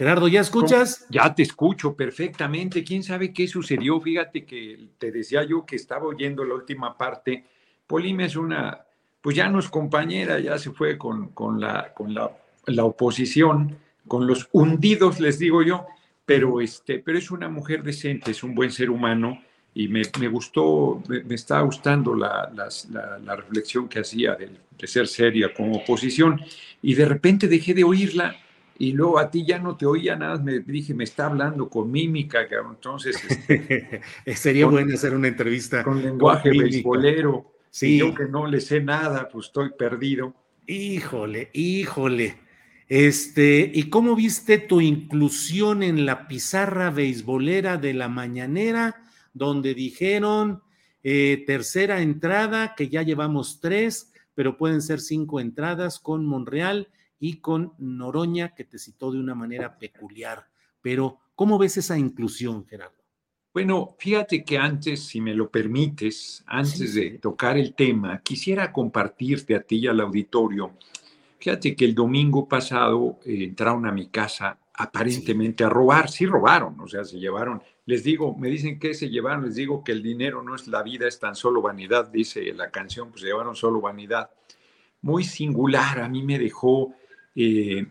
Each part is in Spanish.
Gerardo, ¿ya escuchas? Ya te escucho perfectamente. ¿Quién sabe qué sucedió? Fíjate que te decía yo que estaba oyendo la última parte. Polime es una, pues ya no es compañera, ya se fue con, con, la, con la, la oposición, con los hundidos, les digo yo, pero, este, pero es una mujer decente, es un buen ser humano y me, me gustó, me, me está gustando la, la- la reflexión que hacía de, de ser seria como oposición y de repente dejé de oírla y luego a ti ya no te oía nada, me dije, me está hablando con mímica, cabrón. entonces este, Sería Con- bueno hacer una entrevista con lenguaje beisbolero. Sí. Y yo que no le sé nada, pues estoy perdido. Híjole, híjole. Este, ¿y cómo viste tu inclusión en la pizarra beisbolera de la mañanera, donde dijeron eh, tercera entrada, que ya llevamos tres, pero pueden ser cinco entradas con Monreal y con Noroña, que te citó de una manera peculiar. Pero, ¿cómo ves esa inclusión, Gerardo? Bueno, fíjate que antes, si me lo permites, antes de tocar el tema, quisiera compartirte a ti y al auditorio. Fíjate que el domingo pasado eh, entraron a mi casa aparentemente a robar. Sí robaron, o sea, se llevaron. Les digo, me dicen que se llevaron, les digo que el dinero no es la vida, es tan solo vanidad, dice la canción, pues se llevaron solo vanidad. Muy singular, a mí me dejó eh,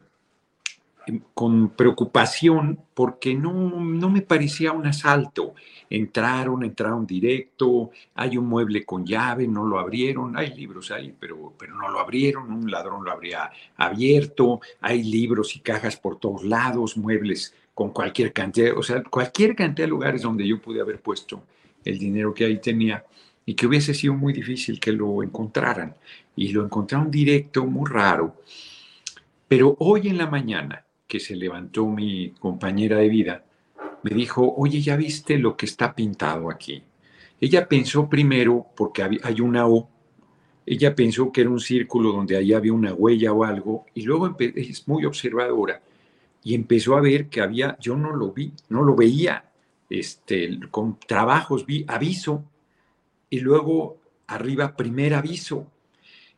con preocupación porque no, no me parecía un asalto. Entraron, entraron directo, hay un mueble con llave, no lo abrieron, hay libros ahí, pero, pero no lo abrieron, un ladrón lo habría abierto, hay libros y cajas por todos lados, muebles con cualquier cantidad, o sea, cualquier cantidad de lugares donde yo pude haber puesto el dinero que ahí tenía y que hubiese sido muy difícil que lo encontraran. Y lo encontraron directo, muy raro. Pero hoy en la mañana, que se levantó mi compañera de vida, me dijo, oye, ¿ya viste lo que está pintado aquí? Ella pensó primero, porque hay una O, ella pensó que era un círculo donde ahí había una huella o algo, y luego es muy observadora, y empezó a ver que había, yo no lo vi, no lo veía, este, con trabajos vi aviso, y luego arriba primer aviso,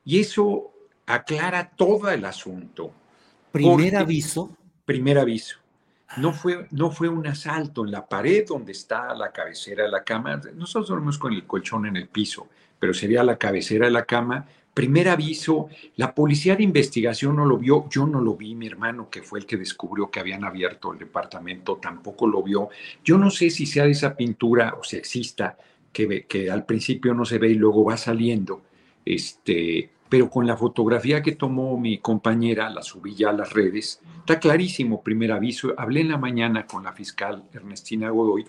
y eso aclara todo el asunto. Primer aviso. Primer aviso. No fue, no fue un asalto en la pared donde está la cabecera de la cama. Nosotros dormimos con el colchón en el piso, pero sería la cabecera de la cama. Primer aviso, la policía de investigación no lo vio, yo no lo vi, mi hermano, que fue el que descubrió que habían abierto el departamento, tampoco lo vio. Yo no sé si sea de esa pintura o si exista, que, ve- que al principio no se ve y luego va saliendo. Este, pero con la fotografía que tomó mi compañera, la subí ya a las redes, está clarísimo, primer aviso. Hablé en la mañana con la fiscal Ernestina Godoy,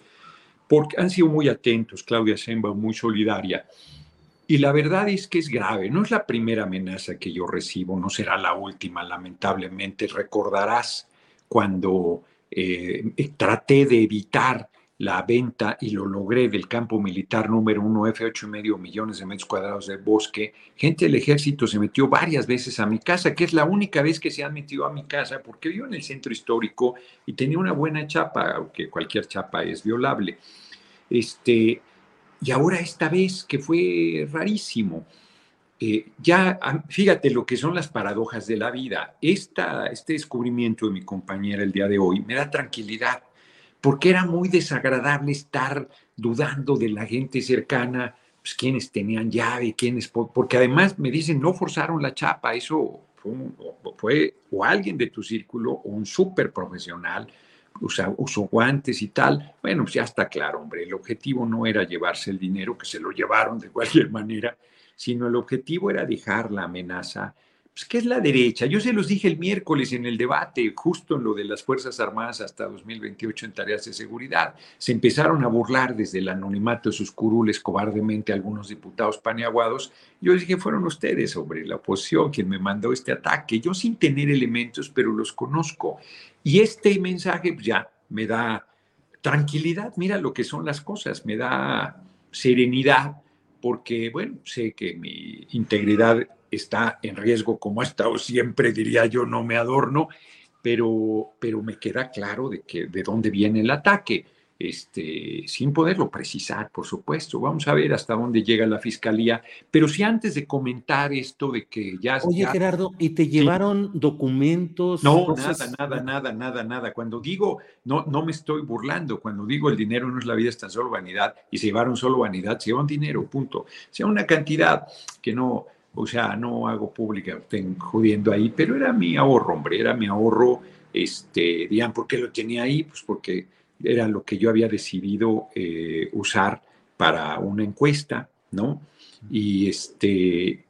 porque han sido muy atentos, Claudia Semba, muy solidaria. Y la verdad es que es grave, no es la primera amenaza que yo recibo, no será la última, lamentablemente. Recordarás cuando eh, traté de evitar la venta y lo logré del campo militar número uno, F8 y medio millones de metros cuadrados de bosque. Gente del ejército se metió varias veces a mi casa, que es la única vez que se han metido a mi casa, porque vivo en el centro histórico y tenía una buena chapa, aunque cualquier chapa es violable. Este, y ahora esta vez, que fue rarísimo. Eh, ya, fíjate lo que son las paradojas de la vida. Esta, este descubrimiento de mi compañera el día de hoy me da tranquilidad, porque era muy desagradable estar dudando de la gente cercana, pues quienes tenían llave, quienes, porque además me dicen, no forzaron la chapa, eso fue, o alguien de tu círculo o un súper profesional, usó guantes y tal. Bueno, pues ya está claro, hombre, el objetivo no era llevarse el dinero, que se lo llevaron de cualquier manera, sino el objetivo era dejar la amenaza pues, ¿qué es la derecha? Yo se los dije el miércoles en el debate, justo en lo de las Fuerzas Armadas hasta 2028 en tareas de seguridad. Se empezaron a burlar desde el anonimato de sus curules cobardemente algunos diputados paneaguados. Yo dije, fueron ustedes, sobre la oposición, quien me mandó este ataque. Yo sin tener elementos, pero los conozco. Y este mensaje pues, ya me da tranquilidad, mira lo que son las cosas, me da serenidad, porque, bueno, sé que mi integridad está en riesgo como ha estado siempre, diría yo, no me adorno, pero, pero me queda claro de, que, de dónde viene el ataque. Este, sin poderlo precisar, por supuesto. Vamos a ver hasta dónde llega la fiscalía. Pero si antes de comentar esto de que ya... Oye, Gerardo, ¿y te llevaron documentos? No, nada, nada, nada, nada, nada. Cuando digo, no, no me estoy burlando, cuando digo el dinero no es la vida, es tan solo vanidad, y se llevaron solo vanidad, se llevan dinero, punto. Sea una cantidad que no, o sea, no hago pública, estén jodiendo ahí, pero era mi ahorro, hombre, era mi ahorro, este, digan, ¿por qué lo tenía ahí? Pues porque era lo que yo había decidido eh, usar para una encuesta, ¿no? Y este,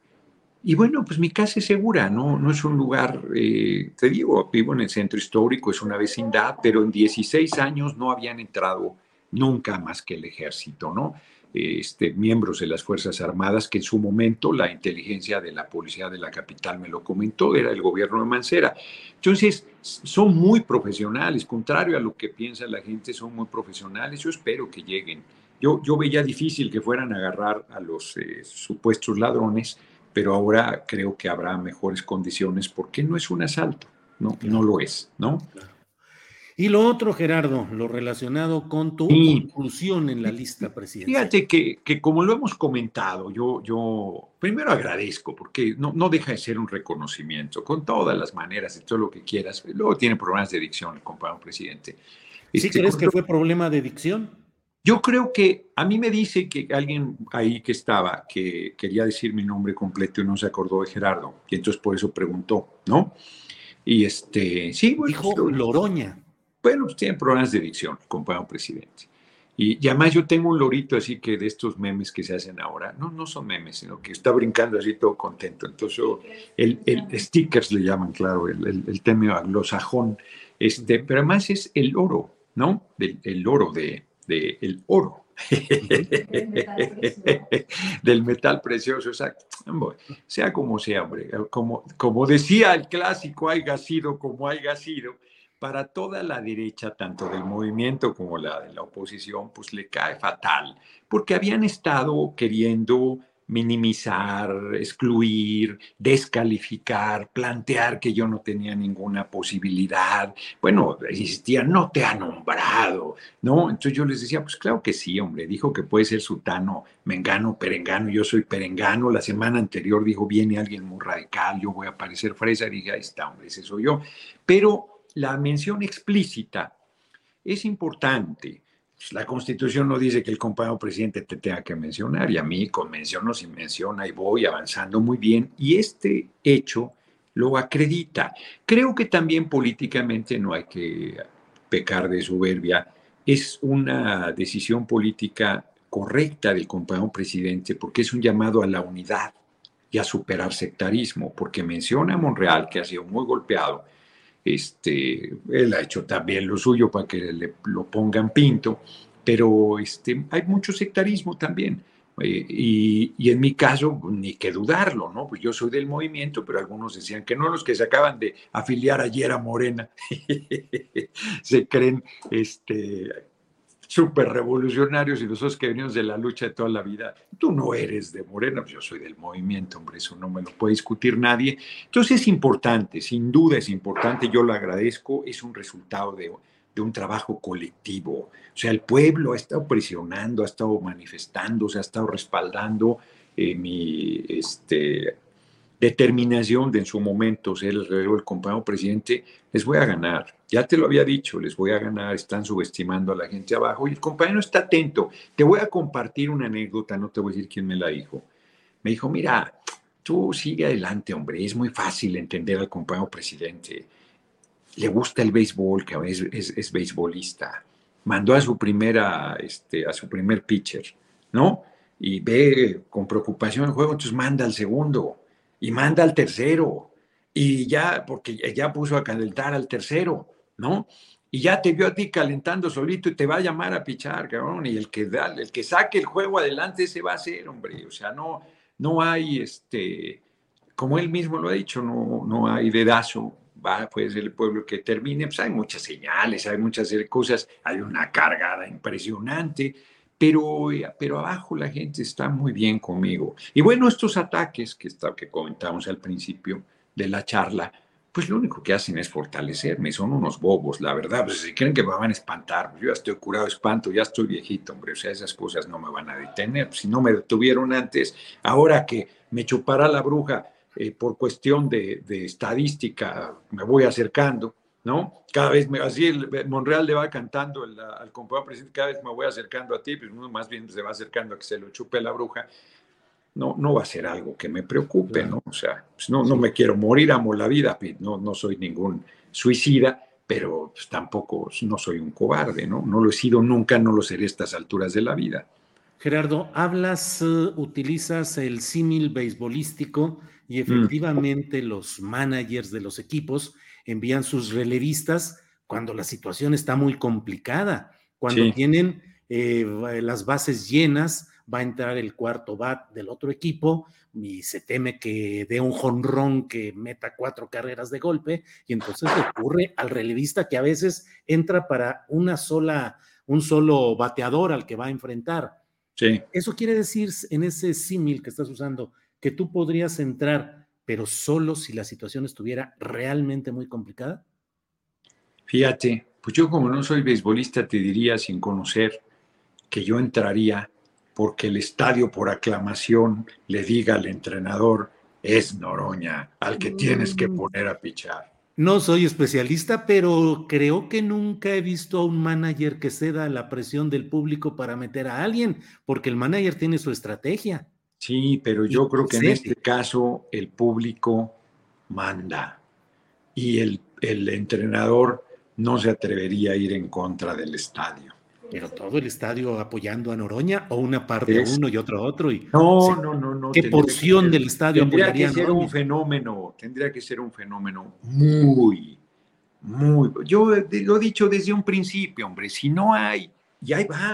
y bueno, pues mi casa es segura, ¿no? No es un lugar, eh, te digo, vivo en el centro histórico, es una vecindad, pero en 16 años no habían entrado nunca más que el ejército, ¿no? Este, miembros de las Fuerzas Armadas, que en su momento la inteligencia de la policía de la capital me lo comentó, era el gobierno de Mancera. Entonces, son muy profesionales, contrario a lo que piensa la gente, son muy profesionales. Yo espero que lleguen. Yo, yo veía difícil que fueran a agarrar a los eh, supuestos ladrones, pero ahora creo que habrá mejores condiciones porque no es un asalto, no, no lo es, ¿no? Y lo otro, Gerardo, lo relacionado con tu inclusión en la lista presidencial. Fíjate que, que, como lo hemos comentado, yo, yo primero agradezco, porque no, no deja de ser un reconocimiento, con todas las maneras y todo lo que quieras. Luego tiene problemas de dicción el compañero presidente. ¿Sí este, crees que fue problema de dicción? Yo creo que a mí me dice que alguien ahí que estaba, que quería decir mi nombre completo y no se acordó de Gerardo, y entonces por eso preguntó, ¿no? Y este, sí, bueno, Dijo Loroña. Bueno, pues tienen problemas de dicción, compañero presidente. Y, además yo tengo un lorito así que de estos memes que se hacen ahora, no, no son memes, sino que está brincando así todo contento. Entonces, el, el stickers le llaman, claro, el, el, el tema anglosajón. Este, pero además es el oro, ¿no? el oro de, de, el oro. Del metal precioso, exacto. Sea como sea, hombre. Como, como decía el clásico, haya sido como haya sido para toda la derecha, tanto del movimiento como la de la oposición, pues le cae fatal, porque habían estado queriendo minimizar, excluir, descalificar, plantear que yo no tenía ninguna posibilidad. Bueno, insistían, no te ha nombrado, ¿no? Entonces yo les decía, pues claro que sí, hombre, dijo que puede ser sutano, mengano, perengano, yo soy perengano. La semana anterior dijo, viene alguien muy radical, yo voy a parecer fresa, y dije, ahí está, hombre, ese soy yo. Pero la mención explícita es importante. Pues, la Constitución no dice que el compañero presidente te tenga que mencionar, y a mí con mención o sin menciona y voy avanzando muy bien, y este hecho lo acredita. Creo que también políticamente no hay que pecar de soberbia. Es una decisión política correcta del compañero presidente porque es un llamado a la unidad y a superar sectarismo, porque menciona a Monreal, que ha sido muy golpeado, este, él ha hecho también lo suyo para que le, lo pongan pinto, pero este, hay mucho sectarismo también. Eh, y, y, en mi caso, ni que dudarlo, ¿no? Pues yo soy del movimiento, pero algunos decían que no, los que se acaban de afiliar ayer a Morena se creen este, súper revolucionarios y nosotros que venimos de la lucha de toda la vida, tú no eres de Morena, pues yo soy del movimiento, hombre, eso no me lo puede discutir nadie. Entonces es importante, sin duda es importante, yo lo agradezco, es un resultado de, de un trabajo colectivo. O sea, el pueblo ha estado presionando, ha estado manifestando, se ha estado respaldando eh, mi este, determinación de en su momento ser el del compañero presidente, les voy a ganar. Ya te lo había dicho, les voy a ganar, están subestimando a la gente abajo y el compañero está atento. Te voy a compartir una anécdota, no te voy a decir quién me la dijo. Me dijo, mira, tú sigue adelante, hombre, es muy fácil entender al compañero presidente. Le gusta el béisbol, que es, es, es beisbolista. Mandó a su primera, este, a su primer pitcher, ¿no? Y ve con preocupación el juego, entonces manda al segundo y manda al tercero. Y ya, porque ya puso a calentar al tercero, ¿no? Y ya te vio a ti calentando solito y te va a llamar a pichar, cabrón. Y el que, da, el que saque el juego adelante, se va a hacer, hombre. O sea, no, no hay, este, como él mismo lo ha dicho, no, no hay dedazo, va, puede ser el pueblo que termine. Pues hay muchas señales, hay muchas cosas, hay una cargada impresionante pero, pero abajo la gente está muy bien conmigo. Y bueno, estos ataques que, está, que comentamos al principio de la charla, pues lo único que hacen es fortalecerme, son unos bobos, la verdad, pues si creen que me van a espantar, pues yo ya estoy curado de espanto, ya estoy viejito, hombre, o sea, esas cosas no me van a detener, si no me detuvieron antes, ahora que me chupará la bruja eh, por cuestión de estadística, me voy acercando, ¿no? Cada vez me, así el, Monreal le va cantando al compañero presidente, cada vez me voy acercando a ti, pues uno más bien se va acercando a que se lo chupe la bruja. No, no va a ser algo que me preocupe, ¿no? O sea, pues no, no me quiero morir, amo la vida, no, no soy ningún suicida, pero pues tampoco no soy un cobarde, ¿no? No lo he sido nunca, no lo seré a estas alturas de la vida. Gerardo, hablas, uh, utilizas el símil beisbolístico y mm. efectivamente los managers de los equipos envían sus relevistas cuando la situación está muy complicada, cuando tienen eh, las bases llenas, va a entrar el cuarto bat del otro equipo y se teme que dé un jonrón que meta cuatro carreras de golpe y entonces ocurre al relevista que a veces entra para una sola, un solo bateador al que va a enfrentar. Sí. Eso quiere decir en ese símil que estás usando que tú podrías entrar pero solo si la situación estuviera realmente muy complicada? Fíjate, pues yo como no soy beisbolista te diría sin conocer que yo entraría porque el estadio por aclamación le diga al entrenador es Noroña, al que tienes que mm. poner a pichar. No soy especialista, pero creo que nunca he visto a un manager que ceda a la presión del público para meter a alguien, porque el manager tiene su estrategia. Sí, pero yo creo que en este caso el público manda y el, el entrenador no se atrevería a ir en contra del estadio. Pero todo el estadio apoyando a Noroña o una parte a uno y otra otro. Y, no, no, no, no. ¿Qué porción del estadio tendría que ser un fenómeno, tendría que ser un fenómeno muy, muy. Yo lo he dicho desde un principio, hombre, si no hay, y ahí va,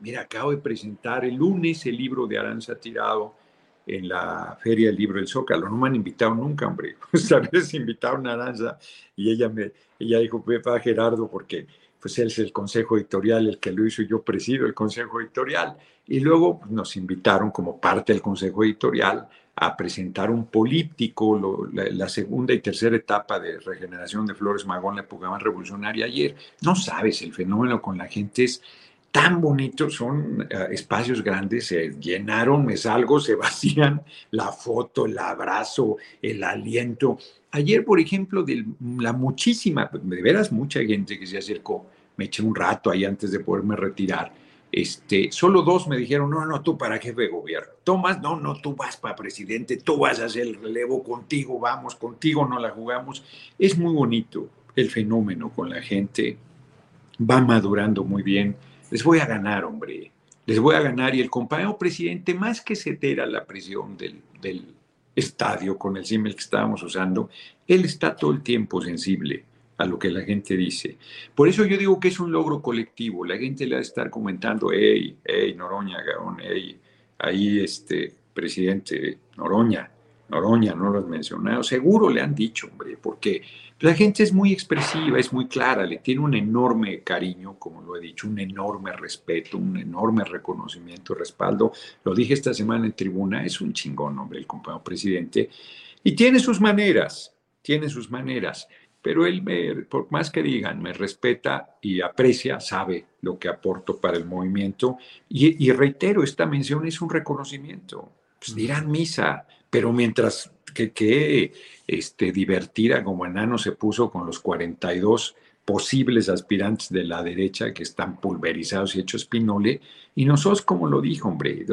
Mira, acabo de presentar el lunes el libro de Aranza Tirado en la Feria del Libro del Zócalo. No me han invitado nunca, hombre. Esta vez invitaron a Aranza y ella, me, ella dijo, a Gerardo, porque pues él es el consejo editorial, el que lo hizo, y yo presido el consejo editorial. Y luego nos invitaron como parte del consejo editorial a presentar un político, la, segunda y tercera etapa de regeneración de Flores Magón, la más revolucionaria ayer. No sabes, el fenómeno con la gente es tan bonitos, son eh, espacios grandes, se llenaron, me salgo, se vacían, la foto, el abrazo, el aliento. Ayer, por ejemplo, de la muchísima, de veras mucha gente que se acercó, me eché un rato ahí antes de poderme retirar, este, solo dos me dijeron, no, no, tú para jefe de gobierno. Tomás, no, no, tú vas para presidente, tú vas a hacer el relevo contigo, vamos, contigo no la jugamos. Es muy bonito el fenómeno con la gente, va madurando muy bien. Les voy a ganar, hombre, les voy a ganar. Y el compañero presidente, más que ceder a la presión del, del estadio con el símil que estábamos usando, él está todo el tiempo sensible a lo que la gente dice. Por eso yo digo que es un logro colectivo. La gente le va a estar comentando, hey, hey, Noroña, Gaón, hey, ahí este presidente Noroña, Noroña, no lo has mencionado. Seguro le han dicho, hombre, porque la gente es muy expresiva, es muy clara, le tiene un enorme cariño, como lo he dicho, un enorme respeto, un enorme reconocimiento, respaldo. Lo dije esta semana en tribuna, es un chingón, hombre, el compañero presidente. Y tiene sus maneras, tiene sus maneras pero él, me, por más que digan, me respeta y aprecia, sabe lo que aporto para el movimiento. Y, reitero, esta mención es un reconocimiento. Pues dirán misa, pero mientras que, que este, divertida como enano se puso con los 42 posibles aspirantes de la derecha que están pulverizados y hechos pinole, y nosotros, como lo dijo, hombre,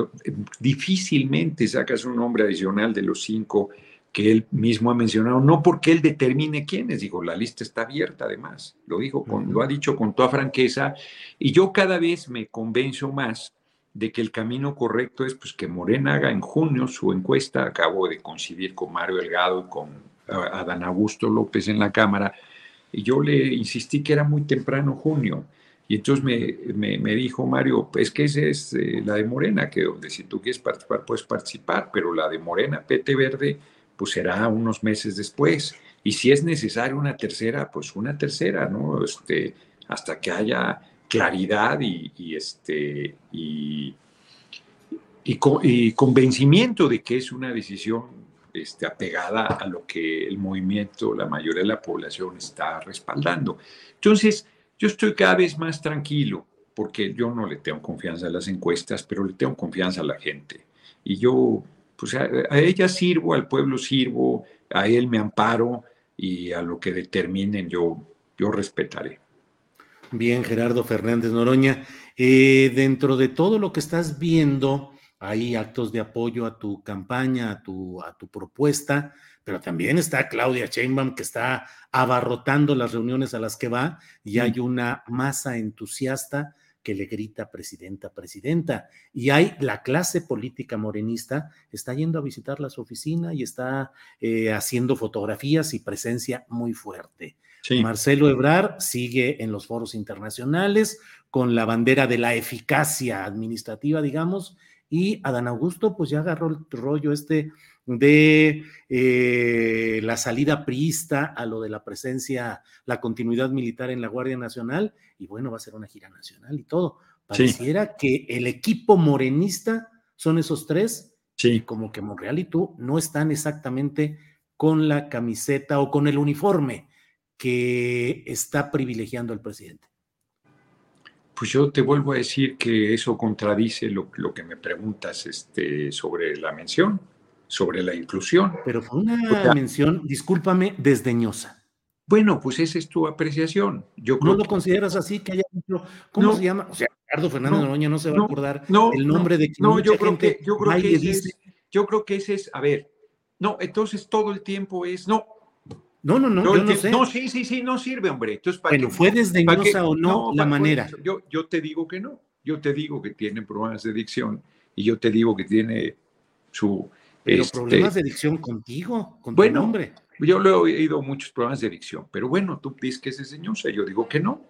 difícilmente sacas un nombre adicional de los cinco que él mismo ha mencionado, no porque él determine quiénes, digo, la lista está abierta además, lo, dijo con, lo ha dicho con toda franqueza, y yo cada vez me convenzo más de que el camino correcto es pues, que Morena haga en junio su encuesta, acabo de coincidir con Mario Delgado y con Adán Augusto López en la Cámara, y yo le insistí que era muy temprano junio, y entonces me, me, dijo Mario, es que esa es eh, la de Morena, que donde si tú quieres participar, puedes participar, pero la de Morena, PT Verde, pues será unos meses después. Y si es necesario una tercera, pues una tercera, ¿no? Este, hasta que haya claridad y, este, y, y, convencimiento de que es una decisión este, apegada a lo que el movimiento, la mayoría de la población está respaldando. Entonces, yo estoy cada vez más tranquilo porque yo no le tengo confianza a las encuestas, pero le tengo confianza a la gente. Y yo pues a, ella sirvo, al pueblo sirvo, a él me amparo y a lo que determinen yo, yo respetaré. Bien, Gerardo Fernández Noroña, eh, dentro de todo lo que estás viendo, hay actos de apoyo a tu campaña, a tu, a tu propuesta, pero también está Claudia Sheinbaum que está abarrotando las reuniones a las que va y hay una masa entusiasta que le grita presidenta, presidenta. Y hay la clase política morenista, está yendo a visitarla a su oficina y está eh, haciendo fotografías y presencia muy fuerte. Marcelo Ebrar sigue en los foros internacionales con la bandera de la eficacia administrativa, digamos, y Adán Augusto pues ya agarró el rollo este de eh, la salida priista a lo de la presencia, la continuidad militar en la Guardia Nacional, y bueno, va a ser una gira nacional y todo. Pareciera que el equipo morenista son esos tres, sí. como que Monreal y tú no están exactamente con la camiseta o con el uniforme que está privilegiando el presidente. Pues yo te vuelvo a decir que eso contradice lo, lo que me preguntas este, sobre la mención sobre la inclusión. Pero fue una mención, discúlpame, desdeñosa. Bueno, pues esa es tu apreciación. Yo ¿No lo consideras así? Que haya ¿Cómo se llama? O sea, Ricardo Fernández Noroña no se va a acordar el nombre de No, yo creo, que, yo, creo que ese es, yo creo que ese es, a ver, no, entonces todo el tiempo es, no. No, no, no, yo no sé. No, sí, sí, sí, no sirve, hombre. Entonces, ¿para Pero fue desdeñosa o no, la manera. Yo, yo te digo que no. Yo te digo que tiene problemas de dicción y yo te digo que tiene su pero este, problemas de adicción contigo, con tu nombre. Yo le he oído muchos problemas de adicción, pero bueno, tú dices que es enseñosa, yo digo que no.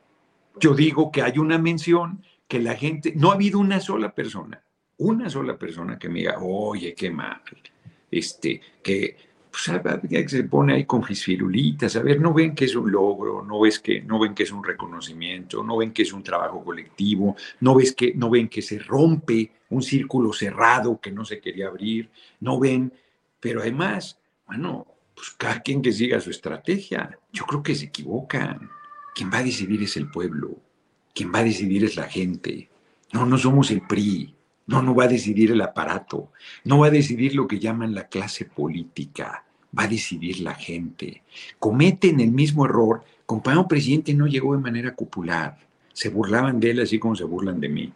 Yo digo que hay una mención que la gente, no ha habido una sola persona, una sola persona que me diga, oye, qué mal, este, que pues, se pone ahí con fisfirulitas, a ver, no ven que es un logro, no, ves que, no ven que es un reconocimiento, no ven que es un trabajo colectivo, no, ves que, no ven que se rompe un círculo cerrado que no se quería abrir, no ven, pero además, bueno, pues cada quien que siga su estrategia, yo creo que se equivocan. Quien va a decidir es el pueblo, quien va a decidir es la gente. No, no somos el PRI, no, no va a decidir el aparato, no va a decidir lo que llaman la clase política va a decidir la gente. Cometen el mismo error. Compañero presidente no llegó de manera popular. Se burlaban de él así como se burlan de mí.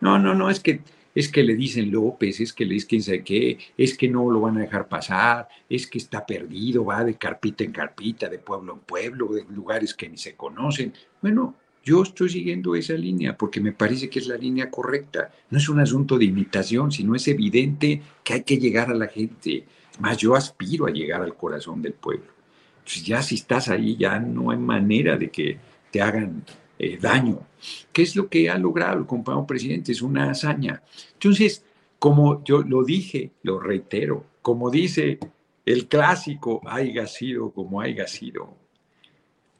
No, no, no, es que es que le dicen López, es que le dicen quién sabe qué, es que no lo van a dejar pasar, es que está perdido, va de carpita en carpita, de pueblo en pueblo, de lugares que ni se conocen. Bueno, yo estoy siguiendo esa línea porque me parece que es la línea correcta. No es un asunto de imitación, sino es evidente que hay que llegar a la gente. Más yo aspiro a llegar al corazón del pueblo. Pues ya si estás ahí, ya no hay manera de que te hagan eh, daño. ¿Qué es lo que ha logrado el compañero presidente? Es una hazaña. Entonces, como yo lo dije, lo reitero, como dice el clásico, haya sido como haya sido,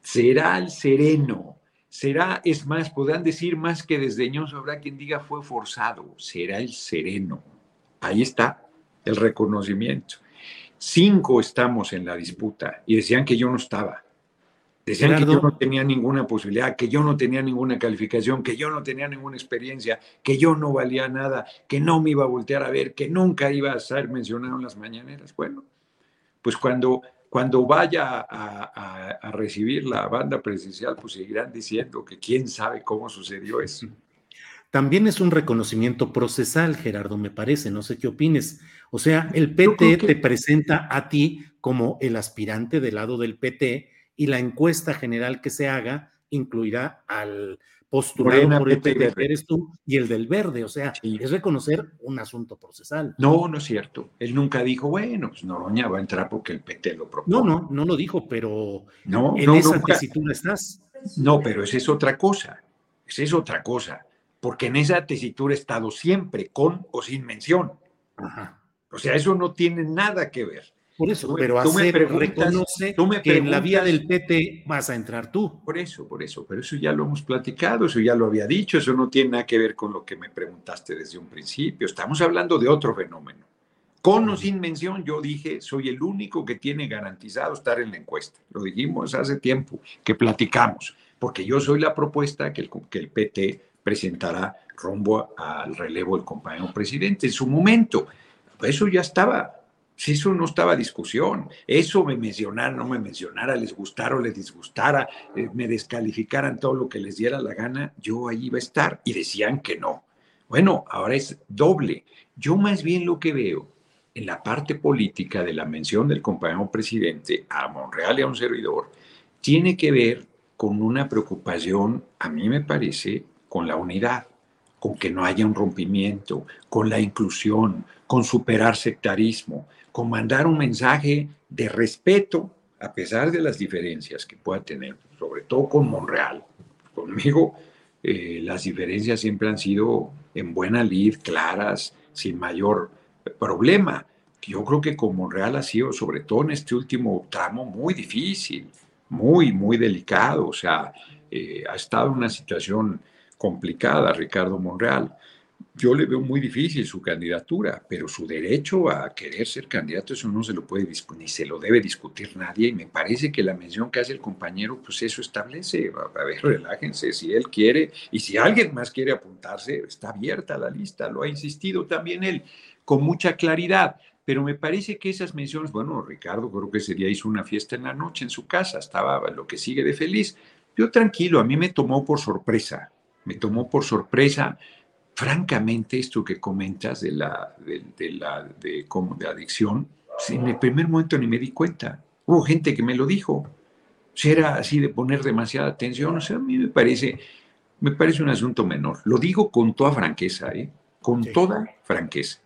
será el sereno, será, es más, podrán decir más que desdeñoso, habrá quien diga fue forzado, será el sereno. Ahí está el reconocimiento. Cinco estamos en la disputa y decían que yo no estaba. Decían que yo no tenía ninguna posibilidad, que yo no tenía ninguna calificación, que yo no tenía ninguna experiencia, que yo no valía nada, que no me iba a voltear a ver, que nunca iba a ser mencionado en las mañaneras. Bueno, pues cuando, cuando vaya a, a recibir la banda presidencial, pues seguirán diciendo que quién sabe cómo sucedió eso. También es un reconocimiento procesal, Gerardo, me parece, no sé qué opines. O sea, el PT te presenta a ti como el aspirante del lado del PT y la encuesta general que se haga incluirá al postulado por el PT, que eres tú, y el del verde. O sea, es reconocer un asunto procesal. No, no es cierto. Él nunca dijo, bueno, pues Noroña va a entrar porque el PT lo propone. No, no, no lo dijo, pero no, en esa tesitura estás. No, pero esa es otra cosa. Esa es otra cosa. Porque en esa tesitura he estado siempre, con o sin mención. Ajá. O sea, eso no tiene nada que ver. Por eso, pero hacer, reconoce que en la vía del PT vas a entrar tú. Por eso, por eso, pero eso ya lo hemos platicado, eso ya lo había dicho, eso no tiene nada que ver con lo que me preguntaste desde un principio. Estamos hablando de otro fenómeno. Con o sin mención, yo dije, soy el único que tiene garantizado estar en la encuesta. Lo dijimos hace tiempo, que platicamos, porque yo soy la propuesta que el, que el PT presentará rumbo al relevo del compañero presidente en su momento. Eso ya estaba si eso no estaba discusión, eso me mencionara, no me mencionara, les gustara o les disgustara, eh, me descalificaran todo lo que les diera la gana, yo ahí iba a estar y decían que no. Bueno, ahora es doble. Yo más bien lo que veo en la parte política de la mención del compañero presidente a Monreal y a un servidor, tiene que ver con una preocupación, a mí me parece, con la unidad, con que no haya un rompimiento, con la inclusión, con superar sectarismo, con mandar un mensaje de respeto a pesar de las diferencias que pueda tener, sobre todo con Monreal. Conmigo eh, las diferencias siempre han sido en buena lid, claras, sin mayor problema. Yo creo que con Monreal ha sido, sobre todo en este último tramo, muy difícil, muy, muy delicado. O sea, eh, ha estado en una situación complicada Ricardo Monreal yo le veo muy difícil su candidatura, pero su derecho a querer ser candidato, eso no se lo puede ni se lo debe discutir nadie. Y me parece que la mención que hace el compañero, pues eso establece. A ver, relájense, si él quiere y si alguien más quiere apuntarse, está abierta la lista. Lo ha insistido también él con mucha claridad. Pero me parece que esas menciones, bueno, Ricardo creo que ese día hizo una fiesta en la noche en su casa, estaba lo que sigue de feliz. Yo tranquilo, a mí me tomó por sorpresa, me tomó por sorpresa francamente, esto que comentas de la, de, la de, como de adicción, en el primer momento ni me di cuenta. Hubo gente que me lo dijo. Si era así de poner demasiada atención, o sea, a mí me parece, me parece un asunto menor. Lo digo con toda franqueza, ¿eh? con toda franqueza.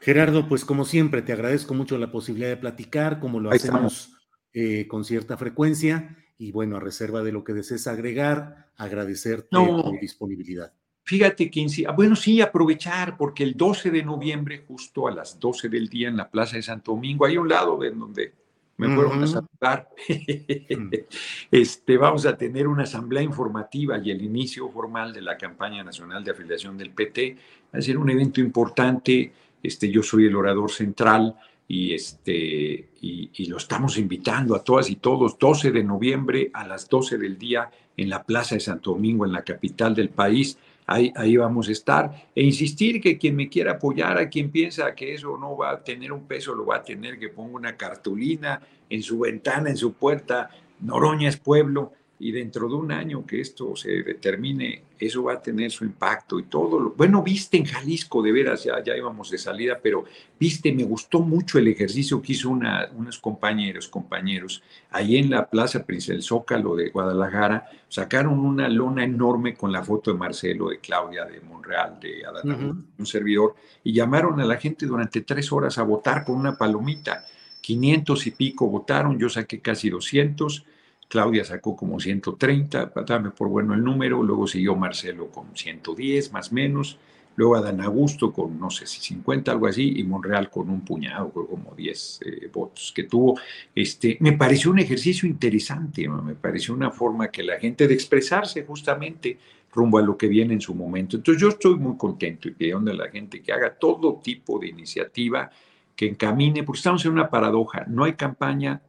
Gerardo, pues como siempre, te agradezco mucho la posibilidad de platicar, como lo hacemos eh, con cierta frecuencia. Y bueno, a reserva de lo que desees agregar, agradecerte tu disponibilidad. Fíjate que, ah, bueno, sí, aprovechar, porque el 12 de noviembre, justo a las 12 del día en la Plaza de Santo Domingo, hay un lado de donde me fueron a saludar, mm. este, vamos a tener una asamblea informativa y el inicio formal de la campaña nacional de afiliación del PT. Va a ser un evento importante, este, yo soy el orador central y, este, y, lo estamos invitando a todas y todos, 12 de noviembre a las 12 del día en la Plaza de Santo Domingo, en la capital del país ahí, vamos a estar. E insistir que quien me quiera apoyar, a quien piensa que eso no va a tener un peso, lo va a tener, que ponga una cartulina en su ventana, en su puerta, Noroña es pueblo, y dentro de un año que esto se determine, eso va a tener su impacto y todo. Lo, bueno, viste en Jalisco, de veras, ya, ya íbamos de salida, pero viste, me gustó mucho el ejercicio que hizo una, unos compañeros, compañeros, ahí en la Plaza Princel Zócalo de Guadalajara, sacaron una lona enorme con la foto de Marcelo, de Claudia, de Monreal, de Adán, un servidor, y llamaron a la gente durante tres horas a votar con una palomita. 500 y pico votaron, yo saqué casi 200 Claudia sacó como 130, dame por bueno el número, luego siguió Marcelo con 110 más menos, luego Adán Augusto con no sé si 50, algo así, y Monreal con un puñado, como 10 eh, votos que tuvo. Este, me pareció un ejercicio interesante, me pareció una forma que la gente de expresarse justamente rumbo a lo que viene en su momento. Entonces yo estoy muy contento y pidiendo a la gente que haga todo tipo de iniciativa, que encamine, porque estamos en una paradoja, no hay campaña,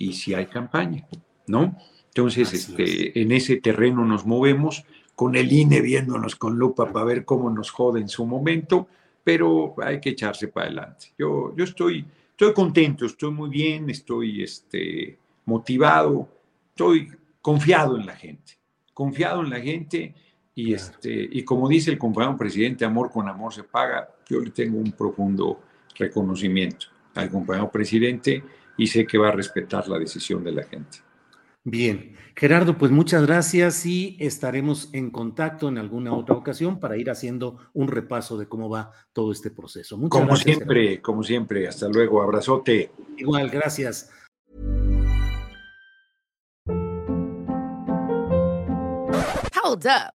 y si hay campaña, ¿no? Entonces, este, en ese terreno nos movemos, con el INE viéndonos con lupa para ver cómo nos jode en su momento, pero hay que echarse para adelante. Yo, yo estoy, estoy contento, estoy muy bien, estoy este, motivado, estoy confiado en la gente, confiado en la gente y, este, y como dice el compañero presidente, amor con amor se paga, yo le tengo un profundo reconocimiento al compañero presidente y sé que va a respetar la decisión de la gente. Bien, Gerardo, pues muchas gracias y estaremos en contacto en alguna otra ocasión para ir haciendo un repaso de cómo va todo este proceso. Muchas como siempre, como siempre. Hasta luego, abrazote. Igual, gracias. Hold up.